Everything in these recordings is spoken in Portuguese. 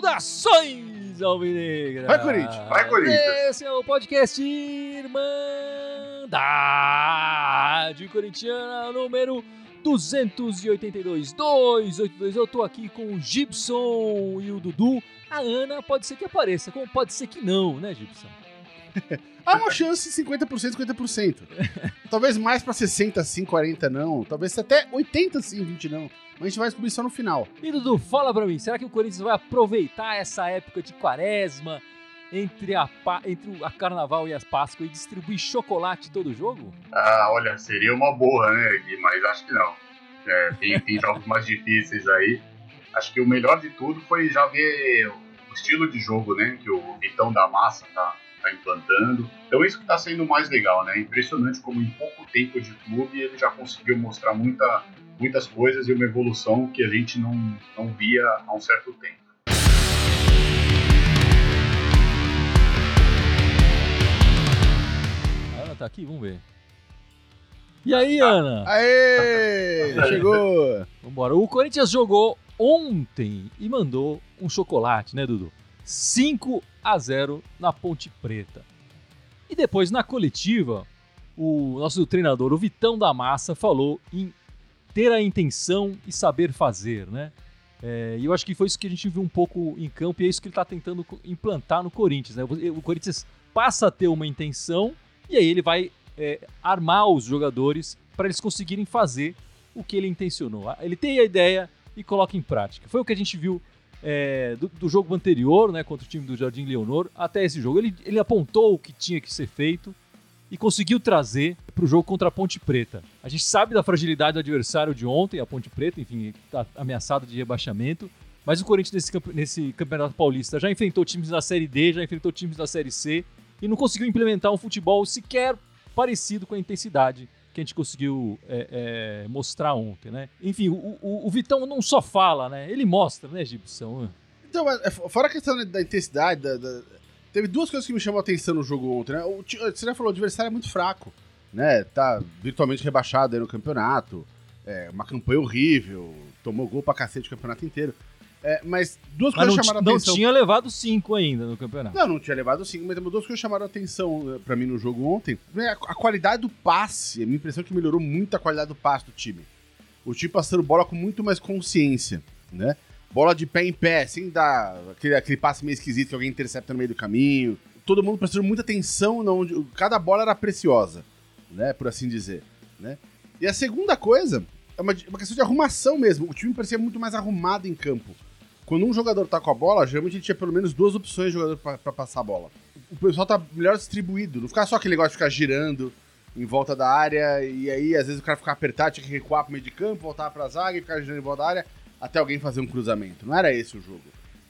Saudações, Alvinegra! Vai, Corinthians! Vai, Corinthians! Esse é o podcast Irmandade Corintiana número 282, 282. Eu tô aqui com o Gibson e o Dudu. A Ana pode ser que apareça, como pode ser que não, né, Gibson? Há uma chance 50%, 50%. Talvez mais pra 60 sim, 40 não. Talvez até 80 sim, 20 não. Mas a gente vai descobrir só no final. E Dudu, fala pra mim, será que o Corinthians vai aproveitar essa época de quaresma entre a, pa- entre o- a Carnaval e as Páscoas e distribuir chocolate todo jogo? Ah, olha, seria uma boa, né, Gui? Mas acho que não. É, tem, tem jogos mais difíceis aí. Acho que o melhor de tudo foi já ver o estilo de jogo, né? Que o Vitão da Massa tá, tá implantando. Então isso que tá sendo mais legal, né? Impressionante como em pouco tempo de clube ele já conseguiu mostrar muita, muitas coisas e uma evolução que a gente não, não via há um certo tempo. A Ana tá aqui, vamos ver. E aí, Ana? Aê! Chegou! Vambora. O Corinthians jogou ontem e mandou um chocolate, né, Dudu? 5 a 0 na Ponte Preta. E depois, na coletiva, o nosso treinador, o Vitão da Massa, falou em ter a intenção e saber fazer, né? É, e eu acho que foi isso que a gente viu um pouco em campo e é isso que ele está tentando implantar no Corinthians, né? O o Corinthians passa a ter uma intenção e aí ele vai é, armar os jogadores para eles conseguirem fazer o que ele intencionou. Ele tem a ideia e coloca em prática. Foi o que a gente viu é, do, do jogo anterior, né, contra o time do Jardim Leonor, até esse jogo. Ele, ele apontou o que tinha que ser feito e conseguiu trazer para o jogo contra a Ponte Preta. A gente sabe da fragilidade do adversário de ontem, a Ponte Preta, enfim, está ameaçado de rebaixamento. Mas o Corinthians nesse, nesse Campeonato Paulista já enfrentou times da Série D, já enfrentou times da Série C e não conseguiu implementar um futebol sequer parecido com a intensidade que a gente conseguiu é, é, mostrar ontem, né? Enfim, o, o- o Vitão não só fala, né? Ele mostra, né, Gibson? Então, mas, é, fora a questão da intensidade, da- da- teve duas coisas que me chamou a atenção no jogo ontem, né? O você já falou, o adversário é muito fraco, né? Tá virtualmente rebaixado aí no campeonato, é, uma campanha horrível, tomou gol pra cacete o campeonato inteiro. É, mas duas Mas coisas não, chamaram a não atenção. tinha levado cinco ainda no campeonato. Não, não tinha levado cinco, mas duas coisas chamaram atenção eh, pra mim no jogo ontem. Primeiro, A, a qualidade do passe, a minha impressão é que melhorou muito a qualidade do passe do time. O time passando bola com muito mais consciência, né? Bola de pé em pé, sem dar aquele, aquele passe meio esquisito que alguém intercepta no meio do caminho. Todo mundo prestando muita atenção, onde, cada bola era preciosa, né? Por assim dizer, né? E a segunda coisa é uma, uma questão de arrumação mesmo. O time parecia muito mais arrumado em campo. Quando um jogador tá com a bola, geralmente ele tinha pelo menos duas opções de jogador pra, pra passar a bola. O pessoal tá melhor distribuído, não ficar só aquele negócio de ficar girando em volta da área, e aí às vezes o cara ficava apertado, tinha que recuar pro meio de campo, voltar pra zaga e ficar girando em volta da área até alguém fazer um cruzamento. Não era esse o jogo,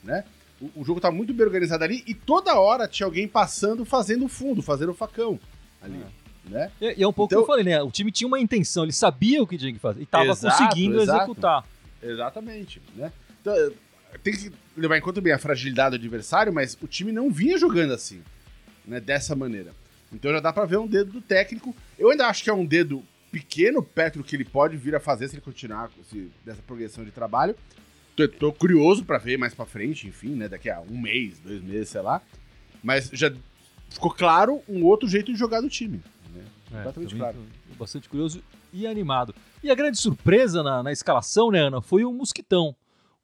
né? O, o jogo tá muito bem organizado ali e toda hora tinha alguém passando, fazendo o fundo, fazendo o facão ali, né? E, e é um pouco Então- que eu falei, né? O time tinha uma intenção, ele sabia o que tinha que fazer e tava Exato, conseguindo exato. executar. Exatamente, né? Então, tem que levar em conta bem a fragilidade do adversário, mas o time não vinha jogando assim, né? Dessa maneira. Então já dá pra ver um dedo do técnico. Eu ainda acho que é um dedo pequeno perto do que ele pode vir a fazer se ele continuar esse- dessa progressão de trabalho. Tô, tô curioso pra ver mais pra frente, enfim, né? Daqui a um mês, dois meses, sei lá. Mas já ficou claro um outro jeito de jogar do time. Né? É, Completamente claro. Bastante curioso e animado. E a grande surpresa na, na escalação, né, Ana, foi o Mosquitão.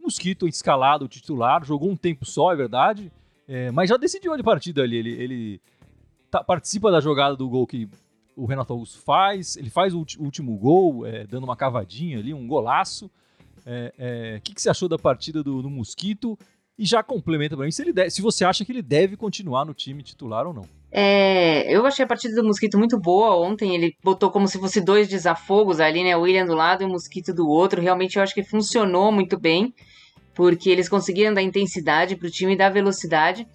O Mosquito escalado, titular, jogou um tempo só, é verdade, é, mas já decidiu a partida ali. Ele, ele tá- participa da jogada do gol que o Renato Augusto faz, ele faz o último gol, é, dando uma cavadinha ali, um golaço. É, é, O que, que você achou da partida do, do Mosquito? E já complementa pra mim se, ele deve- se você acha que ele deve continuar no time titular ou não. É, eu achei a partida do Mosquito muito boa ontem. Ele botou como se fosse dois desafogos ali, né? O William do lado e o Mosquito do outro. Realmente eu acho que funcionou muito bem, porque eles conseguiram dar intensidade pro time e dar velocidade.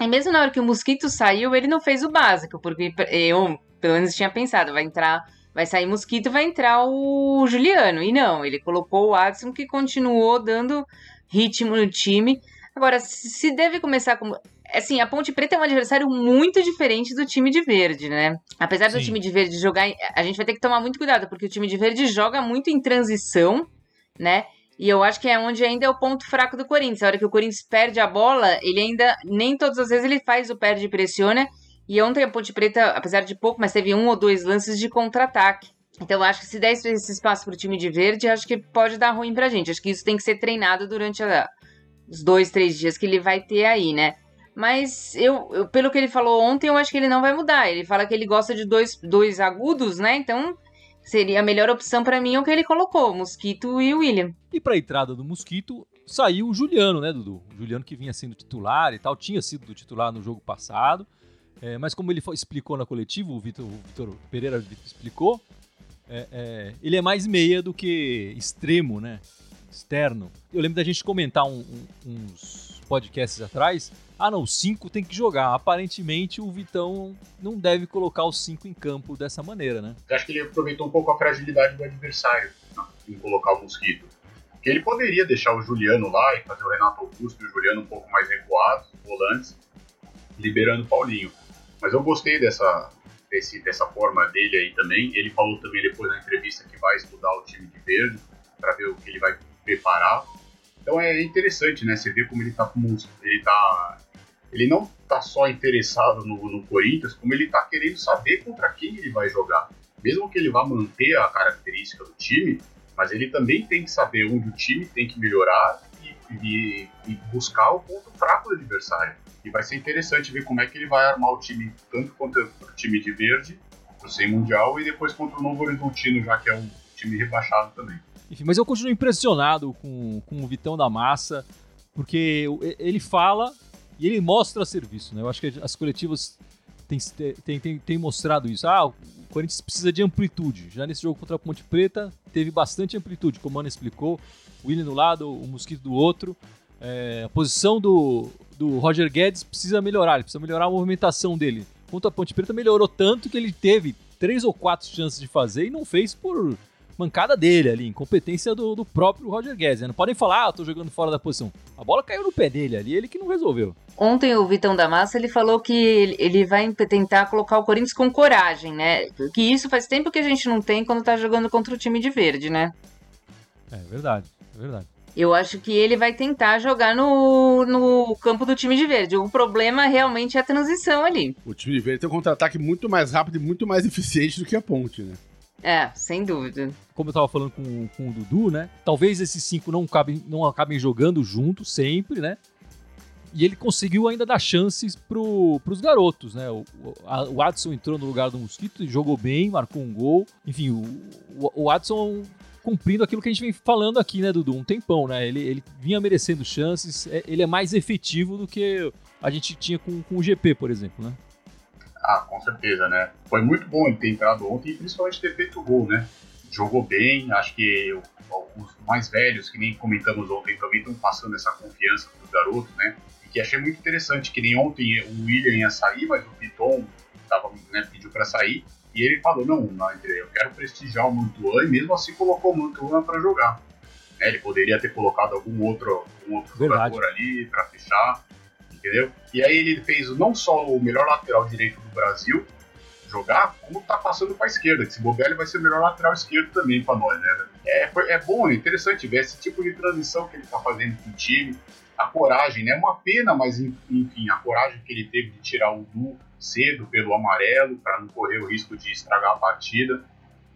E mesmo na hora que o Mosquito saiu, ele não fez o básico, porque eu, pelo menos, tinha pensado, vai entrar, vai sair Mosquito, vai entrar o Juliano. E não, ele colocou o Adson que continuou dando ritmo no time. Agora, se deve começar como assim, a Ponte Preta é um adversário muito diferente do time de verde, né? Apesar do Sim. time de verde jogar. A gente vai ter que tomar muito cuidado, porque o time de verde joga muito em transição, né? E eu acho que é onde ainda é o ponto fraco do Corinthians. A hora que o Corinthians perde a bola, ele ainda. Nem todas as vezes ele faz o perde e pressiona. E ontem a Ponte Preta, apesar de pouco, mas teve um ou dois lances de contra-ataque. Então eu acho que se der esse espaço pro time de verde, acho que pode dar ruim pra gente. Acho que isso tem que ser treinado durante a- os dois, três dias que ele vai ter aí, né? Mas eu, eu- pelo que ele falou ontem, eu acho que ele não vai mudar. Ele fala que ele gosta de dois, dois agudos, né? Então seria a melhor opção pra mim é o que ele colocou, o Mosquito e o William. E pra entrada do Mosquito, saiu o Juliano, né, Dudu? O Juliano que vinha sendo titular e tal, tinha sido do titular no jogo passado. É, mas como ele explicou na coletiva, o Vitor Pereira explicou, é, é, ele é mais meia do que extremo, né? Externo. Eu lembro da gente comentar um- um- uns podcasts atrás. Ah, não, o 5 tem que jogar. Aparentemente o Vitão não deve colocar o 5 em campo dessa maneira, né? Eu acho que ele aproveitou um pouco a fragilidade do adversário né, em colocar o Mosquito. Porque ele poderia deixar o Juliano lá e fazer o Renato Augusto e o Juliano um pouco mais recuados, volantes, liberando o Paulinho. Mas eu gostei dessa, desse, dessa forma dele aí também. Ele falou também depois na entrevista que vai estudar o time de verde para ver o que ele vai preparar. Então é interessante, né? Você vê como ele tá com ele tá ele não tá só interessado no, no Corinthians, como ele tá querendo saber contra quem ele vai jogar. Mesmo que ele vá manter a característica do time, mas ele também tem que saber onde o time tem que melhorar e, e- e buscar o ponto fraco do adversário. E vai ser interessante ver como é que ele vai armar o time, tanto contra o time de verde, o sem mundial, e depois contra o Novo Horizontino, já que é um time rebaixado também. Enfim, mas eu continuo impressionado com, com o Vitão da Massa, porque ele fala e ele mostra serviço, né? Eu acho que as coletivas têm, têm, têm, têm mostrado isso. Ah, o Corinthians precisa de amplitude. Já nesse jogo contra a Ponte Preta, teve bastante amplitude, como o Mano explicou. O William do lado, o Mosquito do outro. É, a posição do, do Roger Guedes precisa melhorar, ele precisa melhorar a movimentação dele. Contra a Ponte Preta melhorou tanto que ele teve três ou quatro chances de fazer e não fez por mancada dele ali, incompetência do, do próprio Roger Guedes. né? Não podem falar, ah, eu tô jogando fora da posição. A bola caiu no pé dele ali, ele que não resolveu. Ontem o Vitão da Massa ele falou que ele- vai tentar colocar o Corinthians com coragem, né? Que isso faz tempo que a gente não tem quando tá jogando contra o time de verde, né? É verdade, é verdade. Eu acho que ele vai tentar jogar no, no campo do time de verde. O problema realmente é a transição ali. O time de verde tem um contra-ataque muito mais rápido e muito mais eficiente do que a ponte, né? É, sem dúvida. Como eu tava falando com, com o Dudu, né? Talvez esses cinco não, cabem, não acabem jogando juntos sempre, né? E ele conseguiu ainda dar chances pro, pros garotos, né? O, o, a- o Adson entrou no lugar do Mosquito e jogou bem, marcou um gol. Enfim, o, o, o Adson cumprindo aquilo que a gente vem falando aqui, né, Dudu? Um tempão, né? Ele, ele vinha merecendo chances, é- ele é mais efetivo do que a gente tinha com, com o GP, por exemplo, né? Ah, com certeza, né? Foi muito bom ele ter entrado ontem e principalmente ter feito o gol, né? Jogou bem, acho que os mais velhos, que nem comentamos ontem, também estão passando essa confiança para os garotos, né? E que achei muito interessante, que nem ontem o William ia sair, mas o Piton tava, né, pediu para sair, e ele falou, não, não, eu quero prestigiar o Mantuan, e mesmo assim colocou o Mantuan para jogar. Né, ele poderia ter colocado algum outro, algum outro Verdade. jogador ali para fechar, entendeu? E aí ele fez não só o melhor lateral direito do Brasil jogar, como tá passando para esquerda, que se bobear ele vai ser o melhor lateral esquerdo também para nós, né? É, foi- é bom, é interessante ver esse tipo de transição que ele tá fazendo com o time, a coragem, né? É uma pena, mas en- enfim, a coragem que ele teve de tirar o Du cedo pelo amarelo, para não correr o risco de estragar a partida.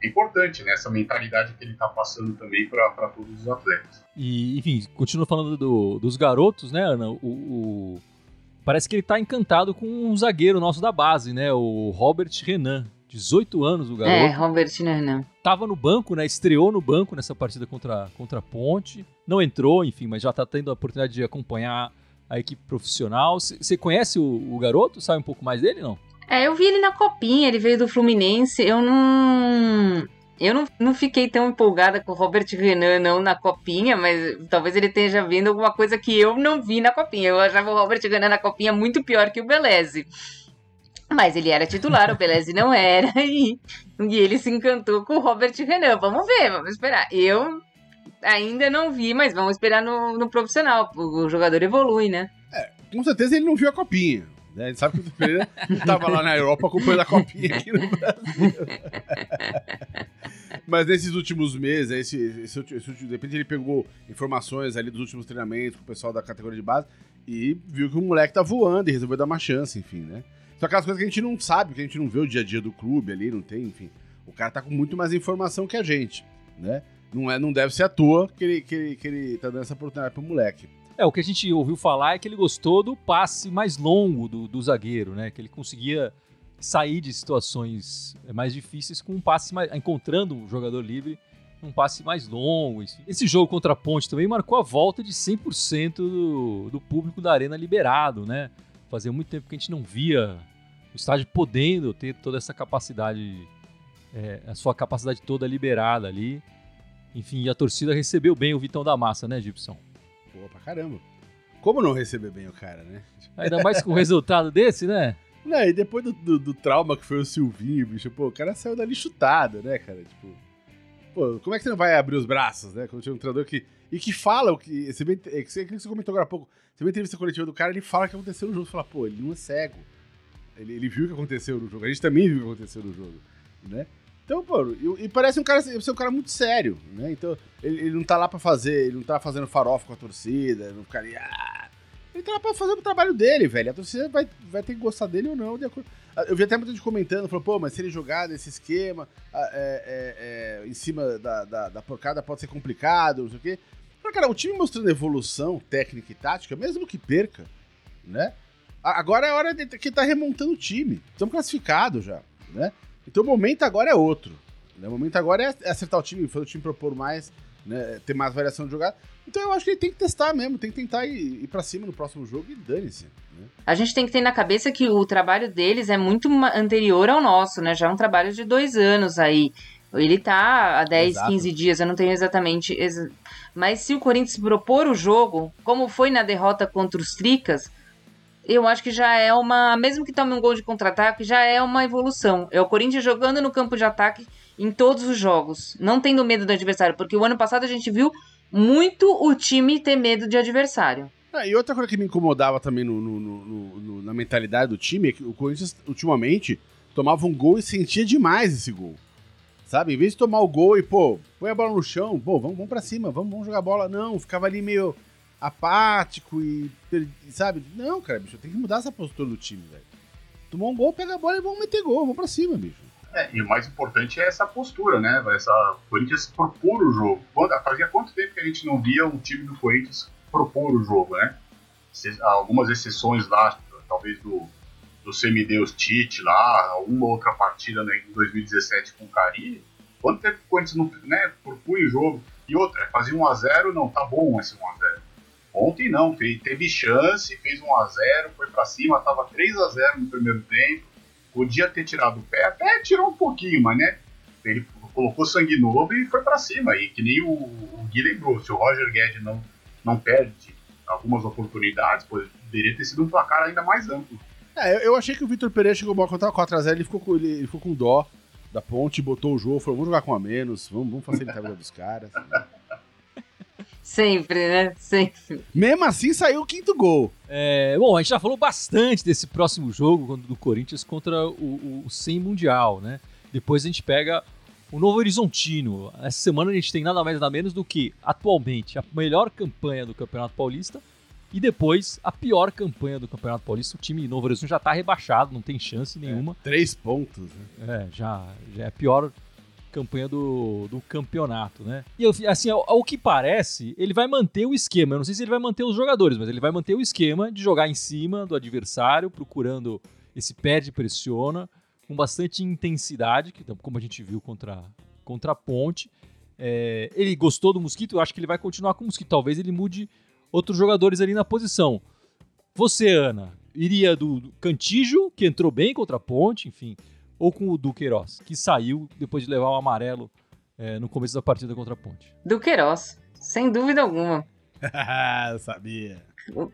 É importante, né? Essa mentalidade que ele tá passando também para todos os atletas. E, enfim, continua falando do- dos garotos, né, Ana? O, o- Parece que ele tá encantado com um zagueiro nosso da base, né? O Robert Renan. 18 anos o garoto. É, Robert Nernan. Tava no banco, né? Estreou no banco nessa partida contra, contra a Ponte. Não entrou, enfim, mas já tá tendo a oportunidade de acompanhar a equipe profissional. Você conhece o, o garoto? Sabe um pouco mais dele, não? É, eu vi ele na copinha, ele veio do Fluminense. Eu não. Eu não, não fiquei tão empolgada com o Robert Renan, não, na copinha, mas talvez ele esteja vendo alguma coisa que eu não vi na copinha. Eu achava o Robert Renan na copinha muito pior que o Beleze. Mas ele era titular, o Beleze não era, e, e ele se encantou com o Robert Renan. Vamos ver, vamos esperar. Eu ainda não vi, mas vamos esperar no, no profissional. O jogador evolui, né? com certeza ele não viu a copinha. Né? Ele sabe que o Pereira estava lá na Europa acompanhando a copinha aqui no Brasil. Mas nesses últimos meses, esse, esse, esse, de repente ele pegou informações ali dos últimos treinamentos com o pessoal da categoria de base e viu que o moleque tá voando e resolveu dar uma chance, enfim, né? Só aquelas coisas que a gente não sabe, que a gente não vê o dia a dia do clube ali, não tem, enfim. O cara tá com muito mais informação que a gente, né? Não, é, não deve ser à toa que ele, que, ele, que ele tá dando essa oportunidade pro moleque. É, o que a gente ouviu falar é que ele gostou do passe mais longo do, do zagueiro, né? Que ele conseguia sair de situações mais difíceis com um passe mais. encontrando um jogador livre um passe mais longo. Esse jogo contra a Ponte também marcou a volta de 100% do, do público da Arena liberado, né? Fazia muito tempo que a gente não via o estádio podendo ter toda essa capacidade, é, a sua capacidade toda liberada ali. Enfim, a torcida recebeu bem o Vitão da Massa, né, Gibson? Pô, pra caramba. Como não receber bem o cara, né? Ainda mais com o resultado desse, né? Não, e depois do, do, do, trauma que foi o Silvinho, bicho, pô, o cara saiu dali chutado, né, cara? Tipo, pô, como é que você não vai abrir os braços, né? Quando tinha um treinador que. E que fala o que. Você, bem, é que você comentou agora há pouco. Você vê a entrevista coletiva do cara, ele fala o que aconteceu no jogo. Você fala, pô, ele não é cego. Ele, ele viu o que aconteceu no jogo. A gente também viu o que aconteceu no jogo, né? Então, pô, e, parece um cara ser um cara muito sério, né? Então, ele, ele, não tá lá pra fazer, ele não tá fazendo farofa com a torcida, não ficaria. Ah, ele tá lá pra fazer o trabalho dele, velho. A torcida vai, vai ter que gostar dele ou não. De acordo. Ah, eu vi até muita gente comentando, falou, pô, mas se ele jogar nesse esquema, ah, é, é, é, em cima da, da, da, porcada pode ser complicado, não sei o quê. Mas, cara, o time mostrando evolução técnica e tática, mesmo que perca, né? Agora é a hora de que tá remontando o time. Estamos classificados já, né? Então o momento agora é outro. Né? O momento agora é acertar o time, fazer o time propor mais, né? ter mais variação de jogada. Então eu acho que ele tem que testar mesmo, tem que tentar ir, ir para cima no próximo jogo e dane-se. Né? A gente tem que ter na cabeça que o trabalho deles é muito anterior ao nosso, né? Já é um trabalho de dois anos aí. Ele tá há 10, Exato. 15 dias, eu não tenho exatamente. Mas se o Corinthians propor o jogo, como foi na derrota contra os Tricas, eu acho que já é uma. Mesmo que tome um gol de contra-ataque, já é uma evolução. É o Corinthians jogando no campo de ataque em todos os jogos, não tendo medo do adversário, porque o ano passado a gente viu muito o time ter medo de adversário. Ah, e outra coisa que me incomodava também no, no, no, na mentalidade do time é que o Corinthians, ultimamente, tomava um gol e sentia demais esse gol. Sabe? Em vez de tomar o gol e, pô, põe a bola no chão, pô, vamos, vamos pra cima, vamos, vamos jogar bola. Não, ficava ali meio apático e, sabe? Não, cara, bicho, tem que mudar essa postura do time, velho. Tomou um gol, pega a bola e vamos meter gol, vamos pra cima, bicho. É, e o mais importante é essa postura, né? Essa Corinthians propor o jogo. Fazia quanto tempo que a gente não via um time do Corinthians propor o jogo, né? Algumas exceções lá, talvez do, do semideus Tite lá, uma outra partida né, em 2017 com o Cari. Quanto tempo que o Corinthians não né, propunha o jogo? E outra, fazia 1x0, não, tá bom esse 1x0. Ontem não, fez, teve chance, fez 1x0, foi para cima, tava 3x0 no primeiro tempo podia ter tirado o pé, até tirou um pouquinho, mas né, ele colocou sangue novo e foi para cima. E que nem o, o Gui lembrou, se o Roger Guedes não, não perde algumas oportunidades, poderia ter sido um placar ainda mais amplo. É, eu, achei que o Vitor Pereira chegou mal contra 4x0, ele ficou, com, ele, ele ficou com dó da ponte, botou o jogo, falou, vamos jogar com a menos, vamos, vamos facilitar a vida dos caras. Sempre, né? Sempre. Mesmo assim, saiu o quinto gol. É, bom, a gente já falou bastante desse próximo jogo do Corinthians contra o, o, 100 Mundial, né? Depois a gente pega o Novo Horizontino. Essa semana a gente tem nada mais nada menos do que, atualmente, a melhor campanha do Campeonato Paulista e depois a pior campanha do Campeonato Paulista. O time Novo Horizonte já está rebaixado, não tem chance nenhuma. É, três pontos, né? É, já, já é a pior campanha do, do campeonato, né? E assim, ao, ao, que parece, ele vai manter o esquema. Eu não sei se ele vai manter os jogadores, mas ele vai manter o esquema de jogar em cima do adversário, procurando esse perde pressiona com bastante intensidade, que como a gente viu contra contra a Ponte. É, ele gostou do Mosquito, eu acho que ele vai continuar com o Mosquito. Talvez ele mude outros jogadores ali na posição. Você, Ana, iria do, do Cantijo, que entrou bem contra a Ponte, enfim ou com o Duqueiroz, que saiu depois de levar o amarelo é, no começo da partida contra a Ponte? Duqueiroz, sem dúvida alguma. eu sabia.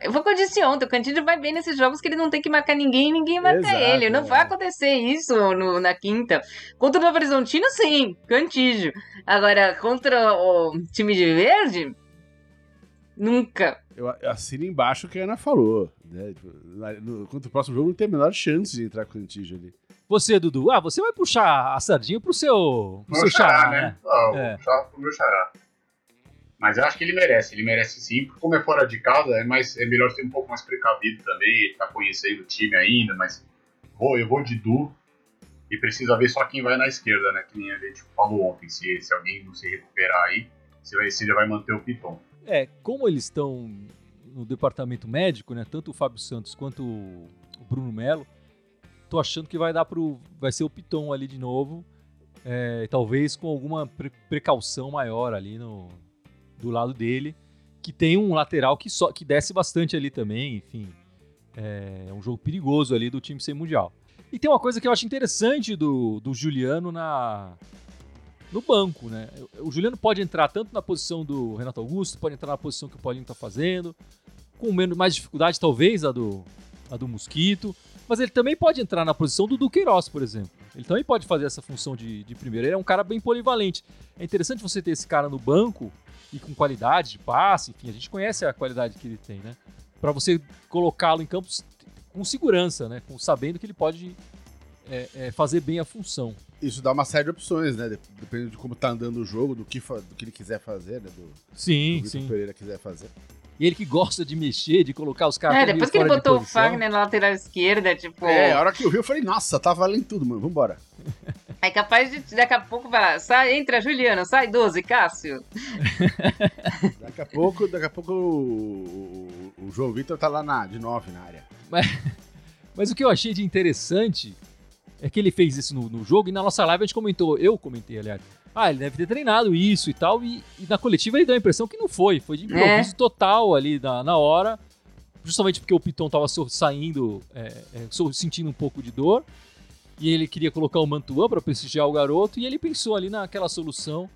Eu vou com eu disse ontem, o Cantídio vai bem nesses jogos que ele não tem que marcar ninguém e ninguém marca Exato, ele. Não é. vai acontecer isso no, na quinta. Contra o Novo Horizontino, sim, Cantídio. Agora, contra o time de verde, Nunca. Eu assino embaixo o que a Ana falou. Né? Tipo, no, contra o próximo jogo não tem a menor chance de entrar com o Cantígio ali. Você, Dudu, ah, você vai puxar a sardinha pro seu, pro seu xará, né? né? Ah, vou é. puxar pro meu xará. Mas eu acho que ele merece, ele merece sim, porque como é fora de casa, é, mais, é melhor ser um pouco mais precavido também, ele tá conhecendo o time ainda, mas vou, eu vou de Du e precisa ver só quem vai na esquerda, né? Que nem a gente falou ontem, se, se alguém não se recuperar aí, se, vai, se ele vai manter o Piton. É, como eles estão no departamento médico, né? Tanto o Fábio Santos quanto o Bruno Melo, tô achando que vai dar pro. Vai ser o Piton ali de novo. É, talvez com alguma pre precaução maior ali no, do lado dele. Que tem um lateral que, só, que desce bastante ali também, enfim. É, é um jogo perigoso ali do time sem mundial. E tem uma coisa que eu acho interessante do, do Juliano na, no banco, né? O Juliano pode entrar tanto na posição do Renato Augusto, pode entrar na posição que o Paulinho está fazendo, com menos mais dificuldade talvez a do a do Mosquito, mas ele também pode entrar na posição do Duqueiroz, por exemplo. Ele também pode fazer essa função de, de primeiro. Ele é um cara bem polivalente. É interessante você ter esse cara no banco e com qualidade de passe, enfim, a gente conhece a qualidade que ele tem, né? Para você colocá-lo em campo com segurança, né? Com, sabendo que ele pode é, é, fazer bem a função. Isso dá uma série de opções, né? Dependendo de como tá andando o jogo, do que, do que ele quiser fazer, né? Do, sim, do sim. Pereira quiser fazer. E ele que gosta de mexer, de colocar os caras. É, depois que ele botou o Fagner na lateral esquerda, tipo. É, a hora que eu vi, eu falei, nossa, tá valendo tudo, mano. Vambora. É capaz de daqui a pouco falar, sai, entra Juliano, sai 12, Cássio. daqui a pouco, daqui a pouco o, o, o João Vitor tá lá na, de 9 na área. Mas, mas o que eu achei de interessante é que ele fez isso no, no, jogo e na nossa live a gente comentou, eu comentei, aliás. Ah, ele deve ter treinado isso e tal, e, e na coletiva ele deu a impressão que não foi, foi de improviso é. total ali na, na hora, justamente porque o Piton tava saindo, é, é, sentindo um pouco de dor, e ele queria colocar o Mantuan para prestigiar o garoto, e ele pensou ali naquela solução.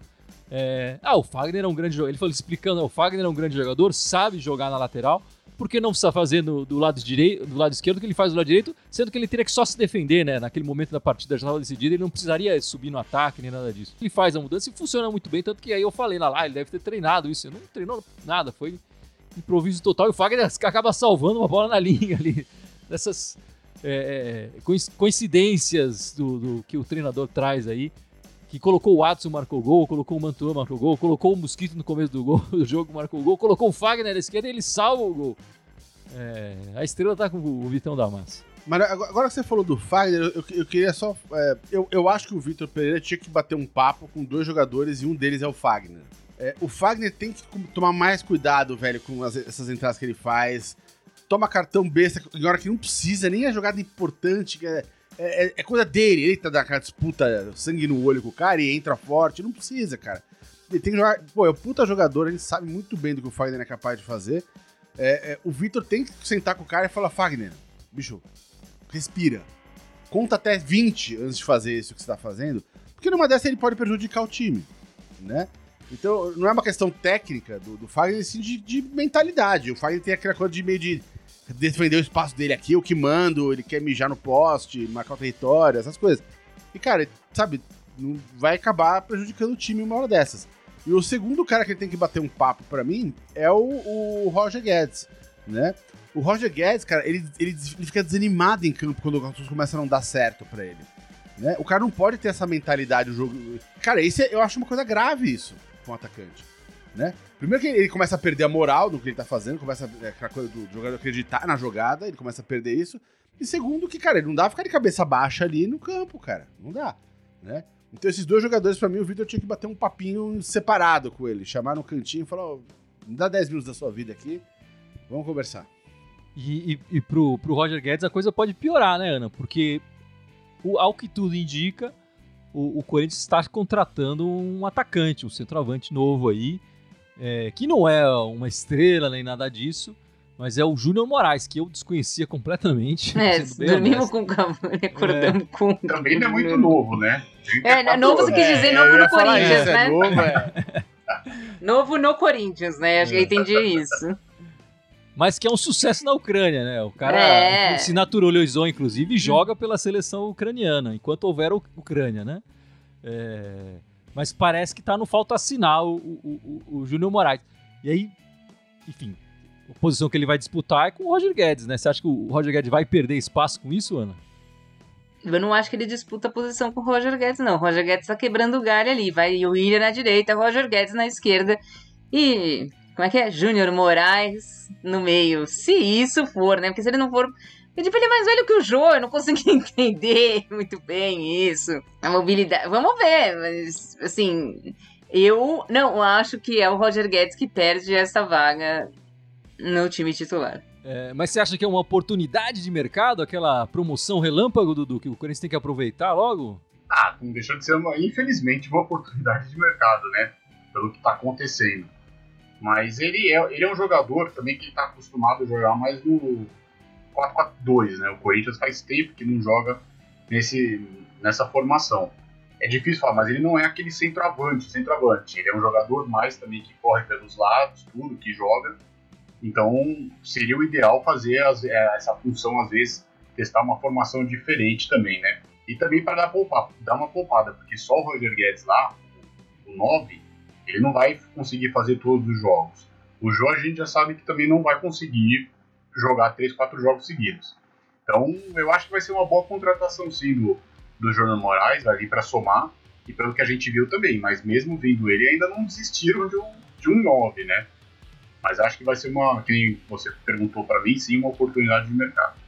É, ah, o Fagner é um grande jogador. Ele falou explicando: o Fagner é um grande jogador, sabe jogar na lateral, porque não precisa fazer do lado direito, do lado esquerdo que ele faz do lado direito, sendo que ele teria que só se defender, né? Naquele momento da partida já estava decidida, ele não precisaria subir no ataque nem nada disso. Ele faz a mudança e funciona muito bem, tanto que aí eu falei lá, ah, ele deve ter treinado isso. Ele não treinou nada, foi improviso total. E o Fagner acaba salvando uma bola na linha ali. Dessas é, é coincidências do, do que o treinador traz aí que colocou o Watson, marcou gol, colocou o Mantua, marcou gol, colocou o Mosquito no começo do, gol, do jogo, marcou gol, colocou o Fagner na esquerda e ele salva o gol. É, a estrela tá com o Vitão da Massa. Mas agora que você falou do Fagner, eu, eu queria só. É, eu, eu acho que o Vitor Pereira tinha que bater um papo com dois jogadores e um deles é o Fagner. É, o Fagner tem que tomar mais cuidado, velho, com as, essas entradas que ele faz. Toma cartão besta, em hora que não precisa, nem a jogada importante, que é é, é, é, coisa dele. Ele tá daquela disputa sangue no olho com o cara e entra forte. Não precisa, cara. Ele tem que jogar. Pô, é um puta jogador, ele sabe muito bem do que o Fagner é capaz de fazer. É, é, o Vitor tem que sentar com o cara e falar: Fagner, bicho, respira. Conta até 20 antes de fazer isso que você tá fazendo. Porque numa dessa ele pode prejudicar o time, né? Então, não é uma questão técnica do, do Fagner, sim de, de mentalidade. O Fagner tem aquela coisa de meio de defender o espaço dele aqui, eu que mando, ele quer mijar no poste, marcar o território, essas coisas. E, cara, sabe, vai acabar prejudicando o time uma hora dessas. E o segundo cara que ele tem que bater um papo para mim é o, o, Roger Guedes, né? O Roger Guedes, cara, ele, ele, ele fica desanimado em campo quando as coisas começam a não dar certo para ele. Né? O cara não pode ter essa mentalidade do jogo. Cara, isso é, eu acho uma coisa grave isso com o atacante né? Primeiro que ele começa a perder a moral do que ele tá fazendo, começa a, é, aquela coisa do jogador acreditar na jogada, ele começa a perder isso. E segundo que, cara, ele não dá pra ficar de cabeça baixa ali no campo, cara. Não dá, né? Então esses dois jogadores, para mim, o Vitor tinha que bater um papinho separado com ele, chamar no cantinho e falar, oh, me dá 10 minutos da sua vida aqui, vamos conversar. E, e, e pro, pro Roger Guedes a coisa pode piorar, né, Ana? Porque, o, ao que tudo indica, o, o Corinthians está contratando um atacante, um centroavante novo aí, é, que não é uma estrela nem nada disso, mas é o Júnior Moraes, que eu desconhecia completamente. É, dormimos com o Cavani, acordamos é. com. Também não é muito novo, né? É, novo você quis dizer novo no Corinthians, isso, é né? É novo, é. novo no Corinthians, né? Acho que eu entendi isso. Mas que é um sucesso na Ucrânia, né? O cara é. se naturalizou, inclusive, e joga pela seleção ucraniana, enquanto houver Ucrânia, né? É mas parece que tá no falta assinar o, o, o, o Júnior Moraes. E aí enfim, a posição que ele vai disputar é com o Roger Guedes, né? Você acha que o Roger Guedes vai perder espaço com isso, Ana? Eu não acho que ele disputa a posição com o Roger Guedes, não. O Roger Guedes tá quebrando o galho ali. Vai o William na direita, o Roger Guedes na esquerda. E. Como é que é? Júnior Moraes no meio. Se isso for, né? Porque se ele não for. Eu, tipo, ele é mais velho que o Jô, eu não consegui entender muito bem isso. A mobilidade. Vamos ver, mas, assim. Eu não acho que é o Roger Guedes que perde essa vaga no time titular. É, mas você acha que é uma oportunidade de mercado, aquela promoção relâmpago, Dudu, que o Corinthians tem que aproveitar logo? Ah, não deixou de ser, uma, infelizmente, uma oportunidade de mercado, né? Pelo que está acontecendo. Mas ele é, ele é um jogador também que está acostumado a jogar mais no 4-4-2, né? O Corinthians faz tempo que não joga nesse, nessa formação. É difícil falar, mas ele não é aquele centroavante, centroavante. Ele é um jogador mais também que corre pelos lados, tudo, que joga então, seria o ideal fazer as, é, essa função, às vezes, testar uma formação diferente também, né? E também para dar, dar uma poupada, porque só o Roger Guedes lá, o 9, ele não vai conseguir fazer todos os jogos. O Jô a gente já sabe que também não vai conseguir jogar 3, 4 jogos seguidos. Então, eu acho que vai ser uma boa contratação, sim, do, do Jornal Moraes, ali para somar, e pelo que a gente viu também. Mas mesmo vindo ele, ainda não desistiram de um, de um 9, né? Mas acho que vai ser uma, que você perguntou para mim, sim, uma oportunidade de mercado.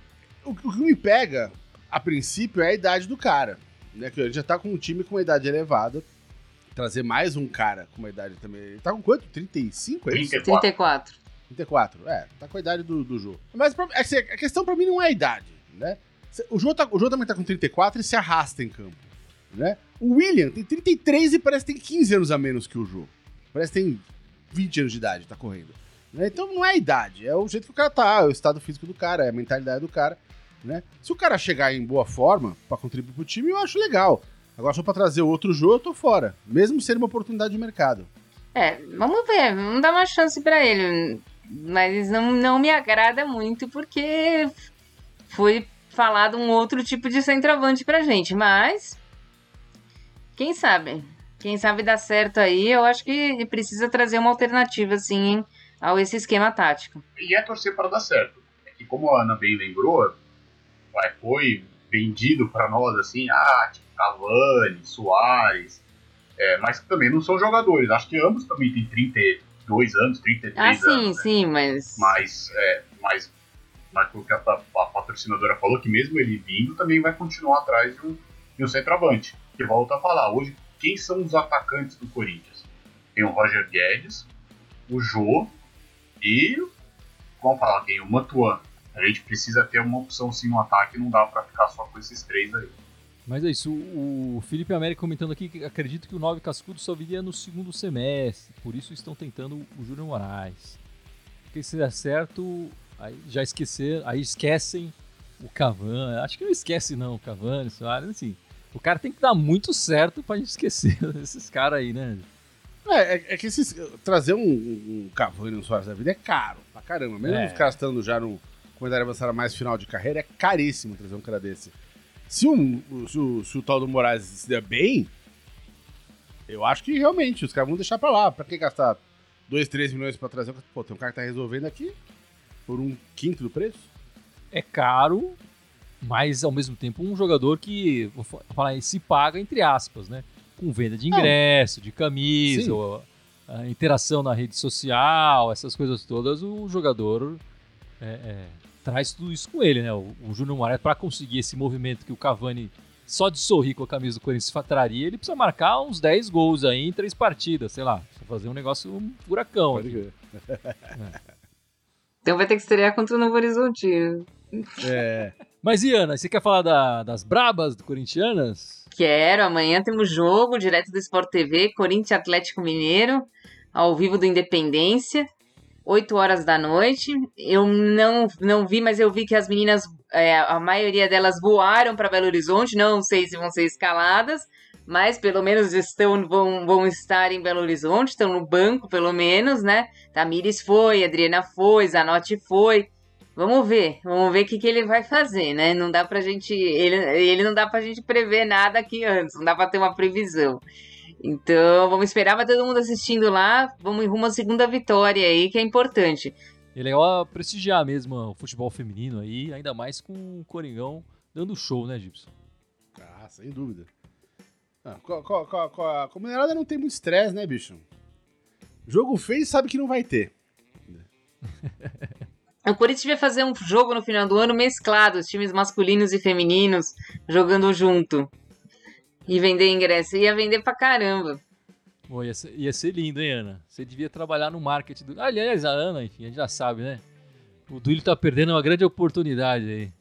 O, o, que me pega, a princípio, é a idade do cara. Né? Que ele já tá com um time com uma idade elevada. Trazer mais um cara com uma idade também. Ele tá com quanto? 35? É isso? 34. 34, é, tá com a idade do, do jogo. Mas assim, a questão para mim não é a idade, né? O João, tá, o João também tá com 34 e se arrasta em campo, né? O William tem 33 e parece que tem 15 anos a menos que o João. Parece que tem 20 anos de idade, tá correndo. Né? Então não é a idade, é o jeito que o cara tá, é o estado físico do cara, é a mentalidade do cara. Né? Se o cara chegar em boa forma para contribuir pro time, eu acho legal. Agora, só pra trazer outro jogo, eu tô fora. Mesmo sendo uma oportunidade de mercado. É, vamos ver, vamos dar uma chance para ele. Mas não, não me agrada muito porque foi falado um outro tipo de centroavante pra gente. Mas, quem sabe? Quem sabe dá certo aí. Eu acho que precisa trazer uma alternativa, assim, ao esse esquema tático. E é torcer para dar certo. É que, como a Ana bem lembrou, foi vendido para nós assim, ah, tipo Cavani, Soares, é, mas também não são jogadores. Acho que ambos também têm 32 anos, 33 ah, anos. Ah, sim, né? sim, mas. Mas, é, mas, mas o que a, a, patrocinadora falou, que mesmo ele vindo, também vai continuar atrás de um, de um centroavante. Que volta a falar, hoje, quem são os atacantes do Corinthians? Tem o Roger Guedes, o Jô, e, vamos falar quem? O Matuan. A gente precisa ter uma opção sim no ataque, não dá para ficar só com esses três aí. Mas é isso, o Felipe América comentando aqui que acredito que o 9 Cascudo só viria no segundo semestre, por isso estão tentando o Júnior Moraes. Porque se der certo, aí já esquecer, aí esquecem o Cavani. Acho que não esquece não, o Cavani, Soares, assim. O cara tem que dar muito certo pra gente esquecer esses caras aí, né? É, é, é, que esses, trazer um, um Cavani no Soares da vida é caro pra caramba. Mesmo é. os caras estando já no comentário avançado mais final de carreira, é caríssimo trazer um cara desse. Se, um, se, o, se o tal do Moraes se der bem, eu acho que realmente os caras vão deixar pra lá. Pra que gastar 2, 3 milhões pra trazer? Pô, tem um cara que tá resolvendo aqui por um quinto do preço. É caro, mas ao mesmo tempo um jogador que, vou falar, se paga entre aspas, né? com venda de ingresso, de camisa, a interação na rede social, essas coisas todas, o jogador é, é, traz tudo isso com ele, né? O, o Júnior Moraes, para conseguir esse movimento que o Cavani, só de sorrir com a camisa do Corinthians, traria, ele precisa marcar uns 10 gols aí em três partidas, sei lá. Fazer um negócio um furacão. Pode ver. É. Então vai ter que estrear contra o Novo Horizonte. É. Mas e Ana, você quer falar da, das brabas do Corintianas? Quero. Amanhã temos jogo direto do Sport TV, Corinthians Atlético Mineiro, ao vivo do Independência, 8 horas da noite. Eu não, não vi, mas eu vi que as meninas, é, a maioria delas voaram para Belo Horizonte. Não sei se vão ser escaladas, mas pelo menos estão, vão, vão estar em Belo Horizonte, estão no banco, pelo menos, né? Tamires foi, Adriana foi, Zanotti foi. Vamos ver, vamos ver o que, que ele vai fazer, né? Não dá pra gente. Ele, ele não dá pra gente prever nada aqui antes, não dá pra ter uma previsão. Então, vamos esperar, vai todo mundo assistindo lá. Vamos em rumo à segunda vitória aí, que é importante. É legal prestigiar mesmo o futebol feminino aí, ainda mais com o Coringão dando show, né, Gibson? Ah, sem dúvida. Ah, co- co- co- co- a comunidade não tem muito estresse, né, bicho? Jogo feio sabe que não vai ter. O Corinthians devia fazer um jogo no final do ano mesclado, os times masculinos e femininos jogando junto. E vender ingresso. Ia vender pra caramba. Pô, ia, ser, ia ser lindo, hein, Ana? Você devia trabalhar no marketing do. Aliás, a Ana, enfim, a gente já sabe, né? O Duílio tá perdendo uma grande oportunidade aí.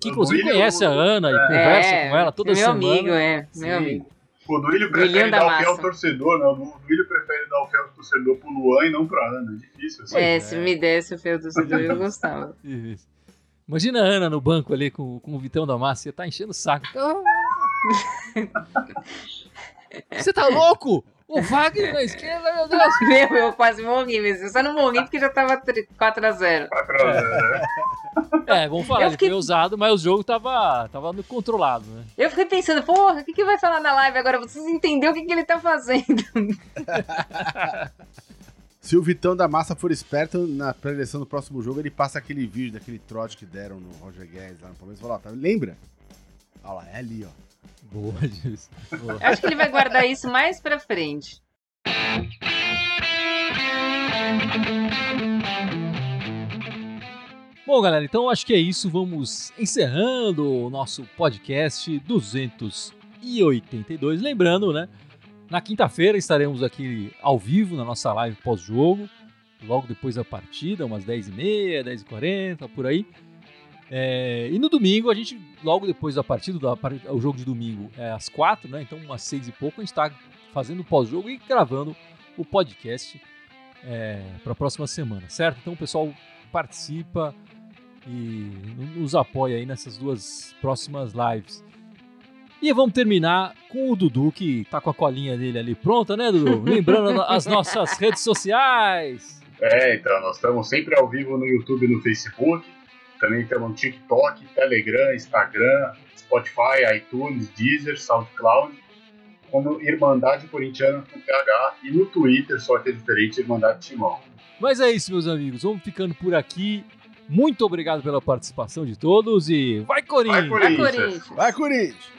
Que inclusive Duílio- conhece a Ana e conversa é, com ela toda meu semana. amigo, é. Sim. Meu amigo. O Duílio prefere da dar o fiel ao massa. torcedor, né? O Duílio prefere dar o fiel ao torcedor pro Luan e não pra Ana. É difícil assim. É, se me desse o feio torcedor, eu gostava. Isso. Imagina a Ana no banco ali com, com o Vitão da Massa, ia tá enchendo o saco. Você tá louco? O Wagner na esquerda, meu Deus! Meu, eu quase morri mesmo. Eu só não morri porque já tava 4x0. Vai pra- né? É, vamos falar, Eu ele fiquei- foi usado, mas o jogo tava, tava no controlado, né? Eu fiquei pensando, porra, o que, que vai falar na live agora? Vocês entenderam o que, que ele tá fazendo? Se o Vitão da Massa for esperto, na pré-eleição do próximo jogo, ele passa aquele vídeo daquele trote que deram no Roger Guedes lá no Palmeiras e fala, ó, tá, lembra? Olha lá, é ali, ó. Boa, Gilson. Boa. Acho que ele vai guardar isso mais pra frente. Bom, galera, então acho que é isso. Vamos encerrando o nosso podcast 282. Lembrando, né? Na quinta-feira estaremos aqui ao vivo na nossa live pós-jogo, logo depois da partida, umas 10h30, 10h40, por aí. É, e no domingo, a gente, logo depois da partida, da o jogo de domingo é às 4, né? Então, umas 6 e pouco, a gente está fazendo o pós-jogo e gravando o podcast para a próxima semana, certo? Então, o pessoal participa e nos apoia aí nessas duas próximas lives. E vamos terminar com o Dudu, que tá com a colinha dele ali pronta, né, Dudu? Lembrando as nossas redes sociais. É, então, nós estamos sempre ao vivo no YouTube e no Facebook. Também estamos no TikTok, Telegram, Instagram, Spotify, iTunes, Deezer, SoundCloud, como Irmandade Corintiana com PH e no Twitter, só que é diferente, Irmandade Timão. Mas é isso, meus amigos. Vamos ficando por aqui. Muito obrigado pela participação de todos e vai, Corinthians! Vai, Corinthians! Vai, Corinthians! Vai, Corinthians!